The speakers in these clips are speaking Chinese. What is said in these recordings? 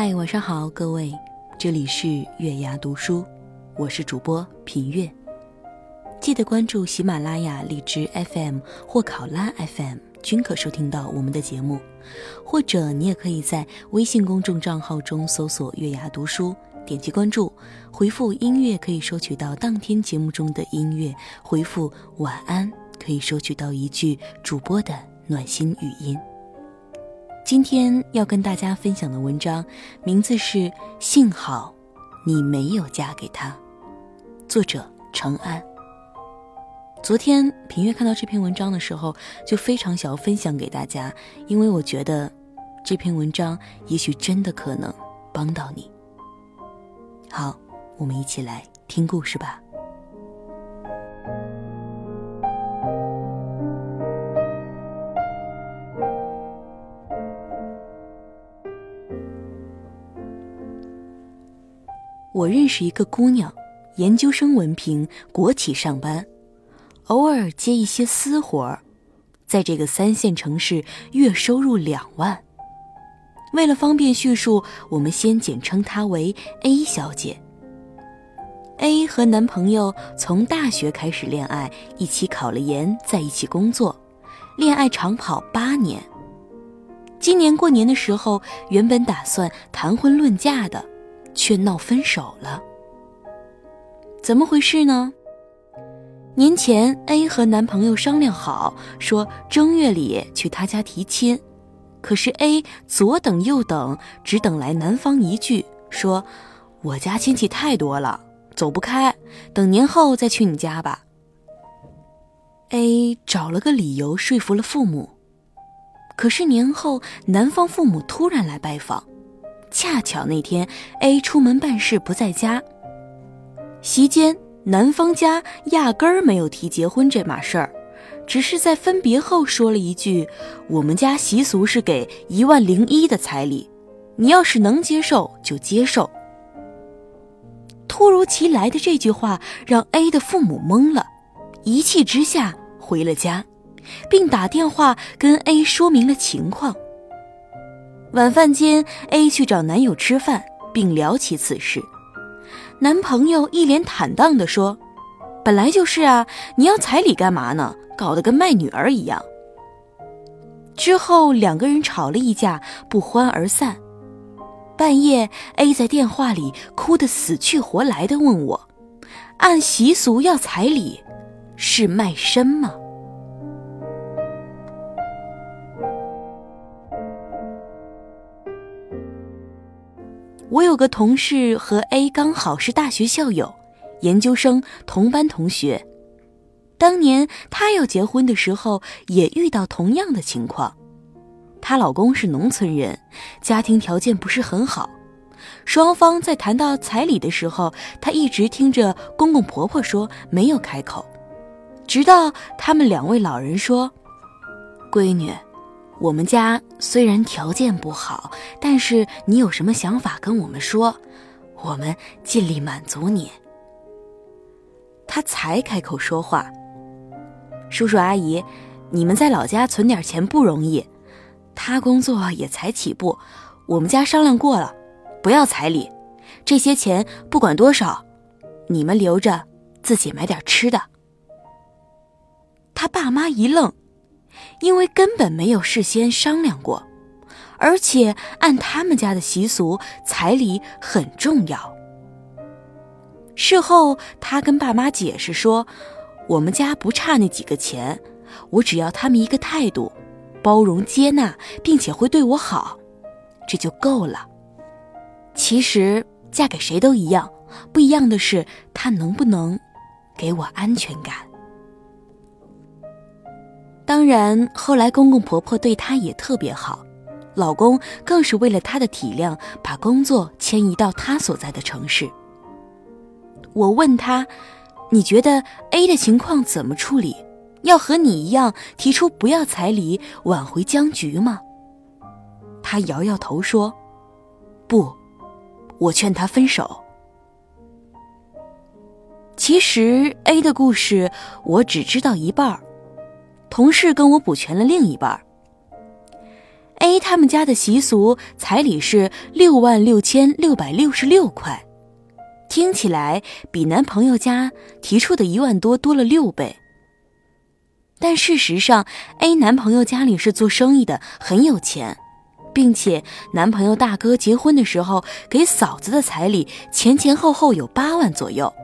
嗨，晚上好，各位，这里是月牙读书，我是主播品月。记得关注喜马拉雅、荔枝 FM 或考拉 FM，均可收听到我们的节目。或者你也可以在微信公众账号中搜索“月牙读书”，点击关注，回复“音乐”可以收取到当天节目中的音乐；回复“晚安”可以收取到一句主播的暖心语音。今天要跟大家分享的文章，名字是《幸好你没有嫁给他》，作者程安。昨天平月看到这篇文章的时候，就非常想要分享给大家，因为我觉得这篇文章也许真的可能帮到你。好，我们一起来听故事吧。我认识一个姑娘，研究生文凭，国企上班，偶尔接一些私活儿，在这个三线城市月收入两万。为了方便叙述，我们先简称她为 A 小姐。A 和男朋友从大学开始恋爱，一起考了研，在一起工作，恋爱长跑八年。今年过年的时候，原本打算谈婚论嫁的。却闹分手了，怎么回事呢？年前，A 和男朋友商量好，说正月里去他家提亲，可是 A 左等右等，只等来男方一句说：“我家亲戚太多了，走不开，等年后再去你家吧。”A 找了个理由说服了父母，可是年后男方父母突然来拜访。恰巧那天，A 出门办事不在家。席间，男方家压根儿没有提结婚这码事儿，只是在分别后说了一句：“我们家习俗是给一万零一的彩礼，你要是能接受就接受。”突如其来的这句话让 A 的父母懵了，一气之下回了家，并打电话跟 A 说明了情况。晚饭间，A 去找男友吃饭，并聊起此事。男朋友一脸坦荡地说：“本来就是啊，你要彩礼干嘛呢？搞得跟卖女儿一样。”之后两个人吵了一架，不欢而散。半夜，A 在电话里哭得死去活来的问我：“按习俗要彩礼，是卖身吗？”我有个同事和 A 刚好是大学校友，研究生同班同学。当年她要结婚的时候，也遇到同样的情况。她老公是农村人，家庭条件不是很好。双方在谈到彩礼的时候，她一直听着公公婆婆说，没有开口。直到他们两位老人说：“闺女。”我们家虽然条件不好，但是你有什么想法跟我们说，我们尽力满足你。他才开口说话，叔叔阿姨，你们在老家存点钱不容易，他工作也才起步，我们家商量过了，不要彩礼，这些钱不管多少，你们留着自己买点吃的。他爸妈一愣。因为根本没有事先商量过，而且按他们家的习俗，彩礼很重要。事后，他跟爸妈解释说：“我们家不差那几个钱，我只要他们一个态度，包容接纳，并且会对我好，这就够了。其实嫁给谁都一样，不一样的是他能不能给我安全感。”当然，后来公公婆婆对她也特别好，老公更是为了她的体谅，把工作迁移到她所在的城市。我问他：“你觉得 A 的情况怎么处理？要和你一样提出不要彩礼，挽回僵局吗？”他摇摇头说：“不，我劝他分手。”其实 A 的故事我只知道一半儿，同事跟我补全了另一半。A 他们家的习俗彩礼是六万六千六百六十六块，听起来比男朋友家提出的一万多多了六倍。但事实上，A 男朋友家里是做生意的，很有钱，并且男朋友大哥结婚的时候给嫂子的彩礼前前后后有八万左右。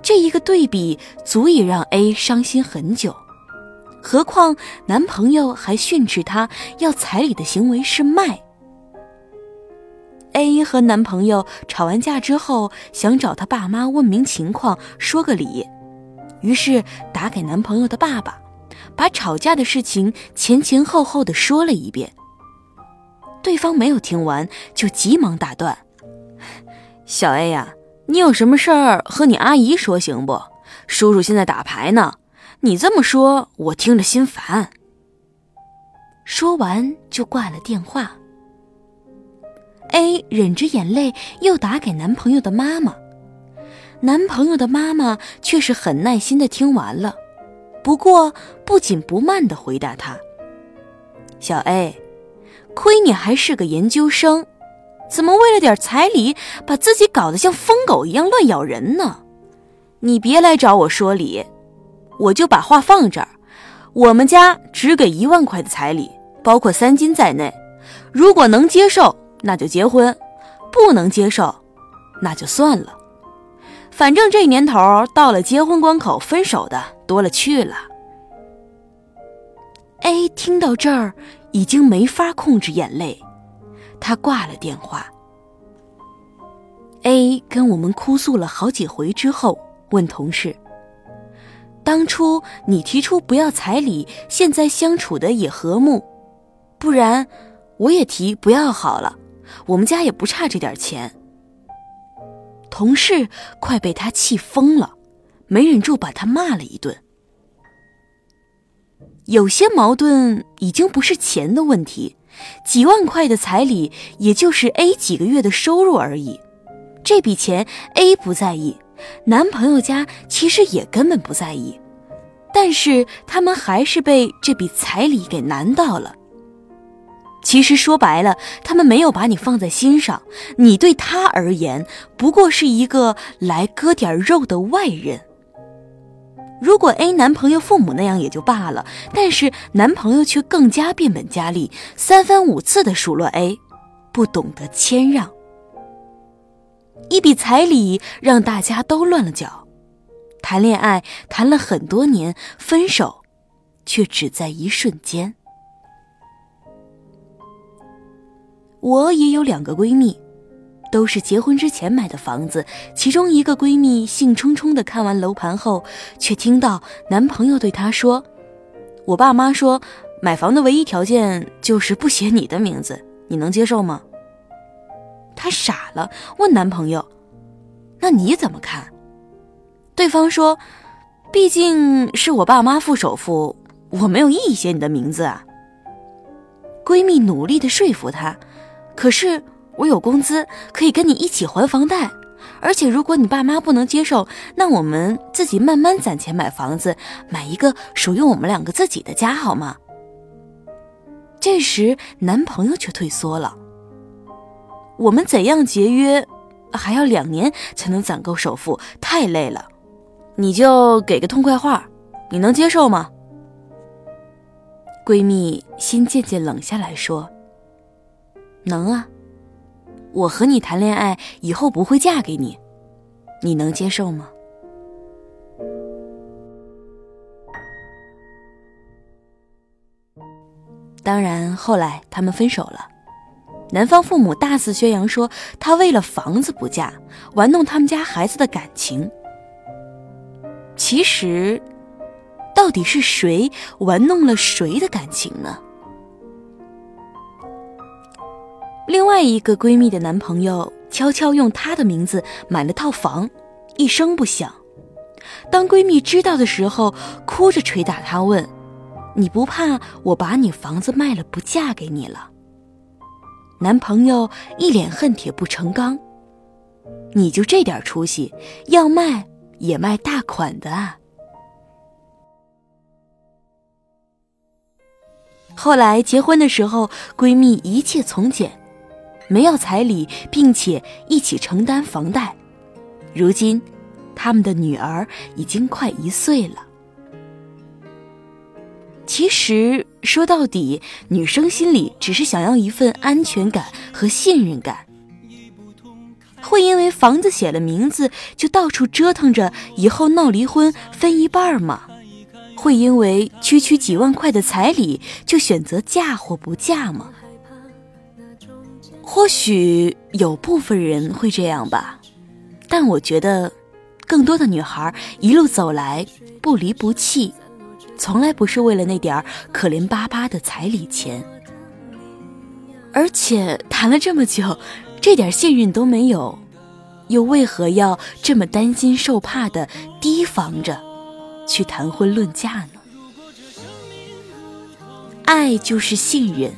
这一个对比足以让 A 伤心很久。何况男朋友还训斥她要彩礼的行为是卖。A 和男朋友吵完架之后，想找他爸妈问明情况，说个理，于是打给男朋友的爸爸，把吵架的事情前前后后的说了一遍。对方没有听完，就急忙打断：“小 A 呀，你有什么事儿和你阿姨说行不？叔叔现在打牌呢。”你这么说，我听着心烦。说完就挂了电话。A 忍着眼泪又打给男朋友的妈妈，男朋友的妈妈却是很耐心的听完了，不过不紧不慢的回答他：“小 A，亏你还是个研究生，怎么为了点彩礼把自己搞得像疯狗一样乱咬人呢？你别来找我说理。”我就把话放这儿，我们家只给一万块的彩礼，包括三金在内。如果能接受，那就结婚；不能接受，那就算了。反正这年头到了结婚关口，分手的多了去了。A 听到这儿，已经没法控制眼泪，他挂了电话。A 跟我们哭诉了好几回之后，问同事。当初你提出不要彩礼，现在相处的也和睦，不然我也提不要好了。我们家也不差这点钱。同事快被他气疯了，没忍住把他骂了一顿。有些矛盾已经不是钱的问题，几万块的彩礼也就是 A 几个月的收入而已，这笔钱 A 不在意。男朋友家其实也根本不在意，但是他们还是被这笔彩礼给难到了。其实说白了，他们没有把你放在心上，你对他而言不过是一个来割点肉的外人。如果 A 男朋友父母那样也就罢了，但是男朋友却更加变本加厉，三番五次的数落 A，不懂得谦让。一笔彩礼让大家都乱了脚，谈恋爱谈了很多年，分手却只在一瞬间。我也有两个闺蜜，都是结婚之前买的房子。其中一个闺蜜兴冲冲的看完楼盘后，却听到男朋友对她说：“我爸妈说，买房的唯一条件就是不写你的名字，你能接受吗？”她傻了，问男朋友：“那你怎么看？”对方说：“毕竟是我爸妈付首付，我没有意义写你的名字啊。”闺蜜努力的说服他：“可是我有工资，可以跟你一起还房贷，而且如果你爸妈不能接受，那我们自己慢慢攒钱买房子，买一个属于我们两个自己的家，好吗？”这时，男朋友却退缩了。我们怎样节约，还要两年才能攒够首付，太累了。你就给个痛快话，你能接受吗？闺蜜心渐渐冷下来说：“能啊，我和你谈恋爱以后不会嫁给你，你能接受吗？”当然，后来他们分手了。男方父母大肆宣扬说他为了房子不嫁，玩弄他们家孩子的感情。其实，到底是谁玩弄了谁的感情呢另外一个闺蜜的男朋友悄悄用她的名字买了套房，一声不响。当闺蜜知道的时候，哭着捶打她问：“你不怕我把你房子卖了，不嫁给你了？”男朋友一脸恨铁不成钢：“你就这点出息，要卖也卖大款的啊！”后来结婚的时候，闺蜜一切从简。没要彩礼，并且一起承担房贷。如今，他们的女儿已经快一岁了。其实说到底，女生心里只是想要一份安全感和信任感。会因为房子写了名字就到处折腾着，以后闹离婚分一半吗？会因为区区几万块的彩礼就选择嫁或不嫁吗？或许有部分人会这样吧，但我觉得，更多的女孩一路走来不离不弃，从来不是为了那点儿可怜巴巴的彩礼钱。而且谈了这么久，这点信任都没有，又为何要这么担心受怕的提防着去谈婚论嫁呢？爱就是信任，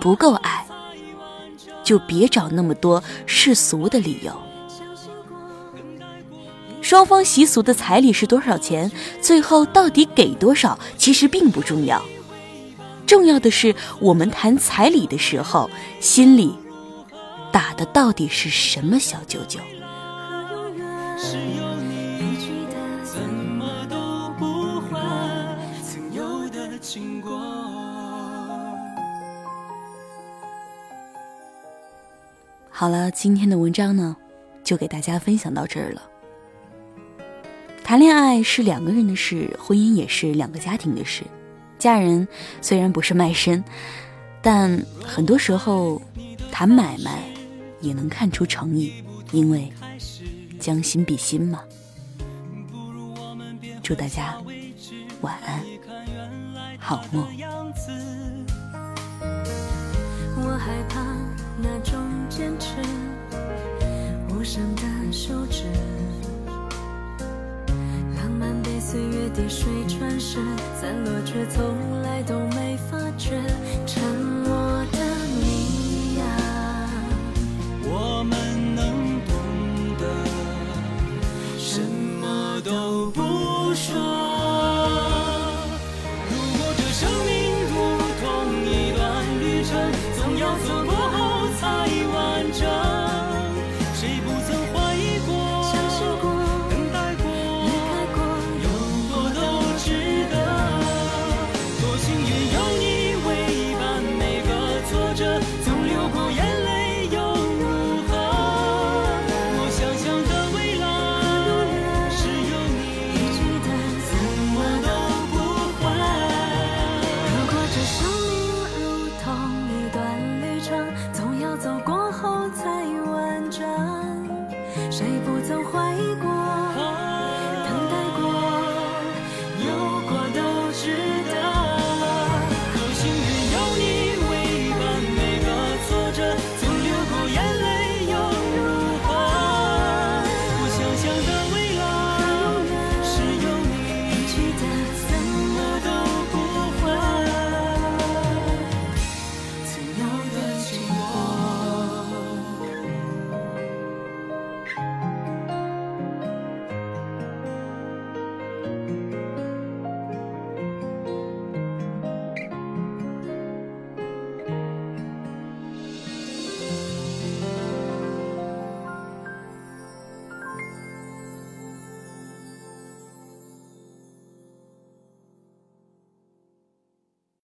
不够爱。就别找那么多世俗的理由。双方习俗的彩礼是多少钱？最后到底给多少？其实并不重要，重要的是我们谈彩礼的时候，心里打的到底是什么小九九？好了，今天的文章呢，就给大家分享到这儿了。谈恋爱是两个人的事，婚姻也是两个家庭的事。嫁人虽然不是卖身，但很多时候谈买卖也能看出诚意，因为将心比心嘛。祝大家晚安，好梦。我害怕那种坚持，无声的休止，岁月滴水穿石，散落却从来都没发觉。谁不走？